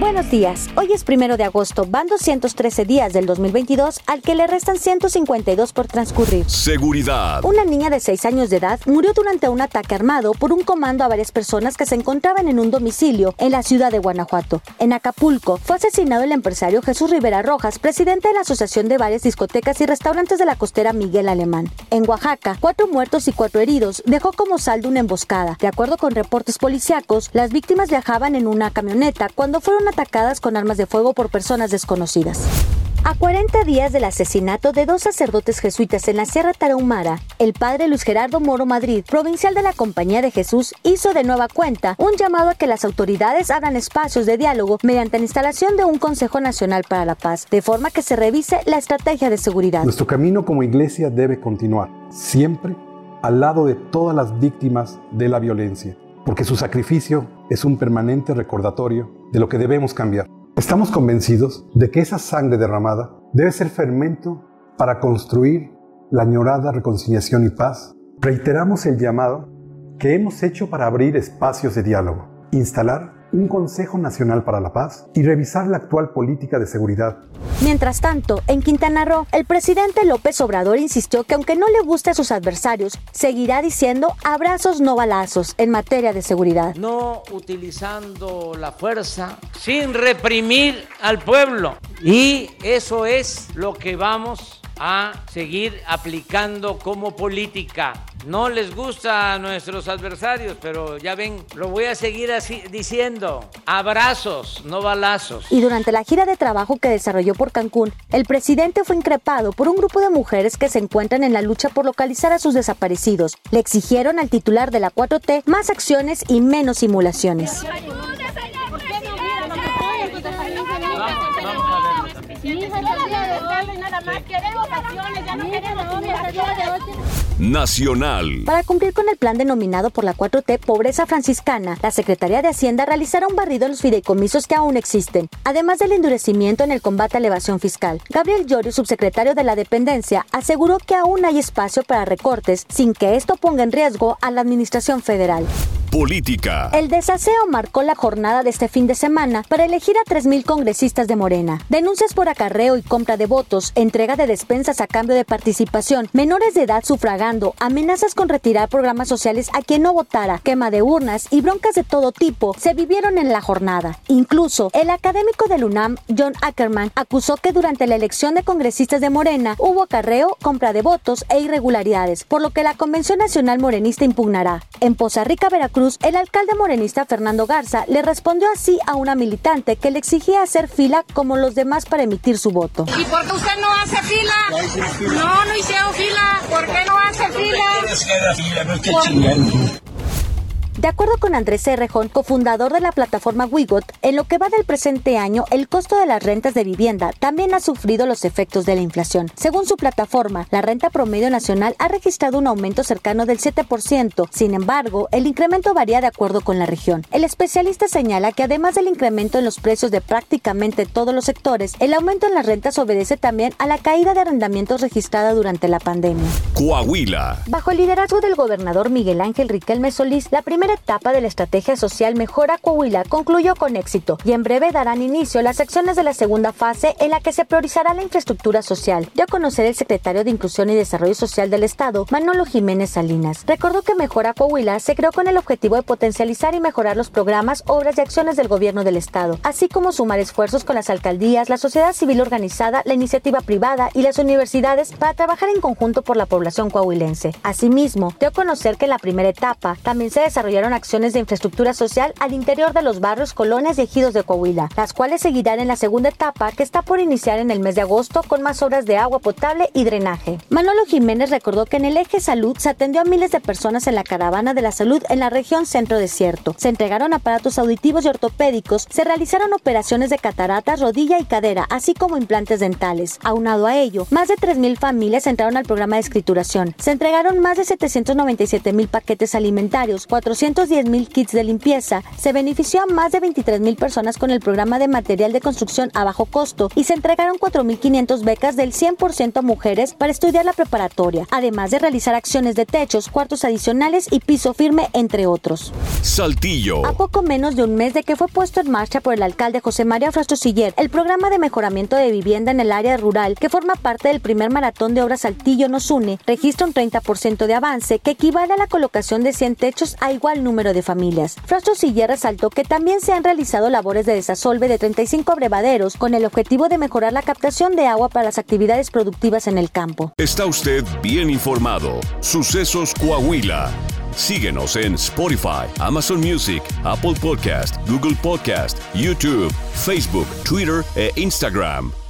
Buenos días. Hoy es primero de agosto. Van 213 días del 2022 al que le restan 152 por transcurrir. Seguridad. Una niña de 6 años de edad murió durante un ataque armado por un comando a varias personas que se encontraban en un domicilio en la ciudad de Guanajuato. En Acapulco fue asesinado el empresario Jesús Rivera Rojas, presidente de la Asociación de Varias Discotecas y Restaurantes de la Costera Miguel Alemán. En Oaxaca, cuatro muertos y cuatro heridos dejó como saldo una emboscada. De acuerdo con reportes policíacos, las víctimas viajaban en una camioneta cuando fueron atacadas con armas de fuego por personas desconocidas. A 40 días del asesinato de dos sacerdotes jesuitas en la Sierra Tarahumara, el padre Luis Gerardo Moro Madrid, provincial de la Compañía de Jesús, hizo de nueva cuenta un llamado a que las autoridades abran espacios de diálogo mediante la instalación de un Consejo Nacional para la Paz, de forma que se revise la estrategia de seguridad. Nuestro camino como iglesia debe continuar, siempre al lado de todas las víctimas de la violencia, porque su sacrificio es un permanente recordatorio de lo que debemos cambiar. Estamos convencidos de que esa sangre derramada debe ser fermento para construir la añorada reconciliación y paz. Reiteramos el llamado que hemos hecho para abrir espacios de diálogo, instalar un Consejo Nacional para la Paz y revisar la actual política de seguridad. Mientras tanto, en Quintana Roo, el presidente López Obrador insistió que aunque no le guste a sus adversarios, seguirá diciendo abrazos no balazos en materia de seguridad. No utilizando la fuerza, sin reprimir al pueblo. Y eso es lo que vamos a seguir aplicando como política. No les gusta a nuestros adversarios, pero ya ven, lo voy a seguir así diciendo. Abrazos, no balazos. Y durante la gira de trabajo que desarrolló por Cancún, el presidente fue increpado por un grupo de mujeres que se encuentran en la lucha por localizar a sus desaparecidos. Le exigieron al titular de la 4T más acciones y menos simulaciones. Nacional. Para cumplir con el plan denominado por la 4T Pobreza Franciscana, la Secretaría de Hacienda realizará un barrido en los fideicomisos que aún existen, además del endurecimiento en el combate a la evasión fiscal. Gabriel Llorio, subsecretario de la dependencia, aseguró que aún hay espacio para recortes sin que esto ponga en riesgo a la Administración Federal. Política. El desaseo marcó la jornada de este fin de semana para elegir a 3.000 congresistas de Morena. Denuncias por acarreo y compra de votos, entrega de despensas a cambio de participación, menores de edad sufragando, amenazas con retirar programas sociales a quien no votara, quema de urnas y broncas de todo tipo se vivieron en la jornada. Incluso, el académico del UNAM, John Ackerman, acusó que durante la elección de congresistas de Morena hubo acarreo, compra de votos e irregularidades, por lo que la Convención Nacional Morenista impugnará. En Poza Rica, Veracruz, el alcalde morenista Fernando Garza le respondió así a una militante que le exigía hacer fila como los demás para emitir su voto. ¿Y por qué usted no hace fila? No, no hicieron fila. ¿Por qué no hace fila? De acuerdo con Andrés Cerrejón, cofundador de la plataforma Wigot, en lo que va del presente año, el costo de las rentas de vivienda también ha sufrido los efectos de la inflación. Según su plataforma, la renta promedio nacional ha registrado un aumento cercano del 7%. Sin embargo, el incremento varía de acuerdo con la región. El especialista señala que además del incremento en los precios de prácticamente todos los sectores, el aumento en las rentas obedece también a la caída de arrendamientos registrada durante la pandemia. Coahuila. Bajo el liderazgo del gobernador Miguel Ángel Riquelme Solís, la primera etapa de la estrategia social Mejora Coahuila concluyó con éxito y en breve darán inicio las acciones de la segunda fase en la que se priorizará la infraestructura social. Dio a conocer el secretario de Inclusión y Desarrollo Social del Estado, Manolo Jiménez Salinas. Recordó que Mejora Coahuila se creó con el objetivo de potencializar y mejorar los programas, obras y acciones del gobierno del Estado, así como sumar esfuerzos con las alcaldías, la sociedad civil organizada, la iniciativa privada y las universidades para trabajar en conjunto por la población coahuilense. Asimismo, dio a conocer que en la primera etapa también se desarrollaron acciones de infraestructura social al interior de los barrios, colonias y ejidos de Coahuila, las cuales seguirán en la segunda etapa que está por iniciar en el mes de agosto con más obras de agua potable y drenaje. Manolo Jiménez recordó que en el eje salud se atendió a miles de personas en la caravana de la salud en la región centro desierto. Se entregaron aparatos auditivos y ortopédicos, se realizaron operaciones de cataratas, rodilla y cadera, así como implantes dentales. Aunado a ello, más de 3.000 familias entraron al programa de escrituración. Se entregaron más de 797 mil paquetes alimentarios, 400 210 mil kits de limpieza, se benefició a más de 23 mil personas con el programa de material de construcción a bajo costo y se entregaron 4.500 becas del 100% mujeres para estudiar la preparatoria, además de realizar acciones de techos, cuartos adicionales y piso firme, entre otros. Saltillo. A poco menos de un mes de que fue puesto en marcha por el alcalde José María Siller el programa de mejoramiento de vivienda en el área rural, que forma parte del primer maratón de obras Saltillo nos une, registra un 30% de avance, que equivale a la colocación de 100 techos a igual número de familias. Siller resaltó que también se han realizado labores de desasolve de 35 abrevaderos con el objetivo de mejorar la captación de agua para las actividades productivas en el campo. Está usted bien informado. Sucesos Coahuila. Síguenos en Spotify, Amazon Music, Apple Podcast, Google Podcast, YouTube, Facebook, Twitter e Instagram.